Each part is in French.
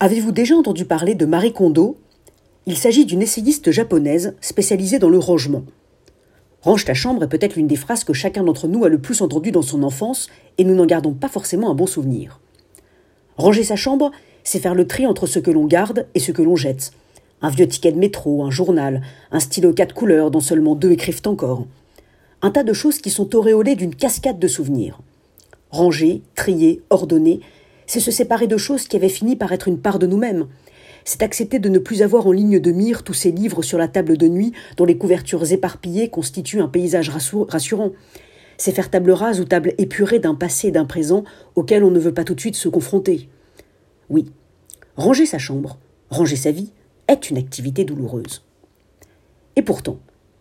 Avez-vous déjà entendu parler de Marie Kondo? Il s'agit d'une essayiste japonaise spécialisée dans le rangement. Range ta chambre est peut-être l'une des phrases que chacun d'entre nous a le plus entendues dans son enfance et nous n'en gardons pas forcément un bon souvenir. Ranger sa chambre, c'est faire le tri entre ce que l'on garde et ce que l'on jette. Un vieux ticket de métro, un journal, un stylo quatre couleurs dont seulement deux écrivent encore. Un tas de choses qui sont auréolées d'une cascade de souvenirs. Ranger, trier, ordonner, c'est se séparer de choses qui avaient fini par être une part de nous-mêmes. C'est accepter de ne plus avoir en ligne de mire tous ces livres sur la table de nuit dont les couvertures éparpillées constituent un paysage rassurant. C'est faire table rase ou table épurée d'un passé et d'un présent auquel on ne veut pas tout de suite se confronter. Oui, ranger sa chambre, ranger sa vie, est une activité douloureuse. Et pourtant,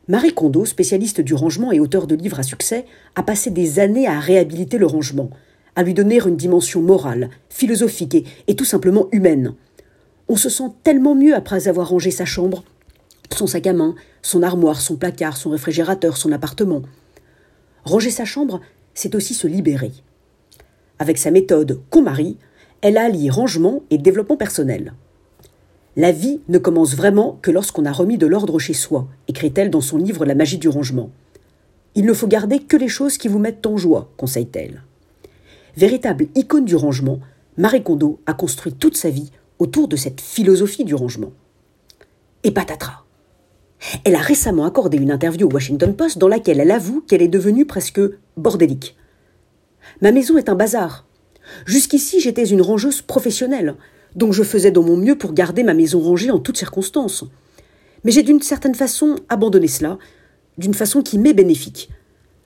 Marie Kondo, spécialiste du rangement et auteur de livres à succès, a passé des années à réhabiliter le rangement, à lui donner une dimension morale, philosophique et, tout simplement humaine. On se sent tellement mieux après avoir rangé sa chambre, son sac à main, son armoire, son placard, son réfrigérateur, son appartement. Ranger sa chambre, c'est aussi se libérer. Avec sa méthode Con Marie, elle allie rangement et développement personnel. La vie ne commence vraiment que lorsqu'on a remis de l'ordre chez soi, écrit-elle dans son livre La magie du rangement. Il ne faut garder que les choses qui vous mettent en joie, conseille-t-elle. Véritable icône du rangement, Marie Kondo a construit toute sa vie autour de cette philosophie du rangement. Et patatras Elle a récemment accordé une interview au Washington Post dans laquelle elle avoue qu'elle est devenue presque bordélique. Ma maison est un bazar. Jusqu'ici, j'étais une rangeuse professionnelle, donc je faisais de mon mieux pour garder ma maison rangée en toutes circonstances. Mais j'ai d'une certaine façon abandonné cela, d'une façon qui m'est bénéfique.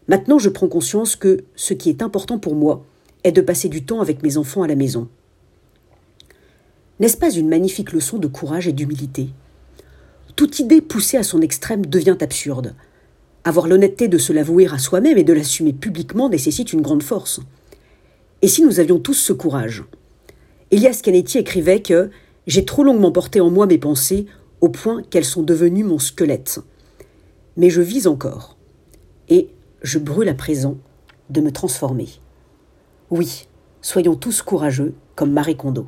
Maintenant, je prends conscience que ce qui est important pour moi, est de passer du temps avec mes enfants à la maison. N'est-ce pas une magnifique leçon de courage et d'humilité? Toute idée poussée à son extrême devient absurde. Avoir l'honnêteté de se l'avouer à soi-même et de l'assumer publiquement nécessite une grande force. Et si nous avions tous ce courage? Elias Canetti écrivait que J'ai trop longuement porté en moi mes pensées au point qu'elles sont devenues mon squelette. Mais je vis encore. Et je brûle à présent de me transformer. Oui, soyons tous courageux comme Marie Kondo.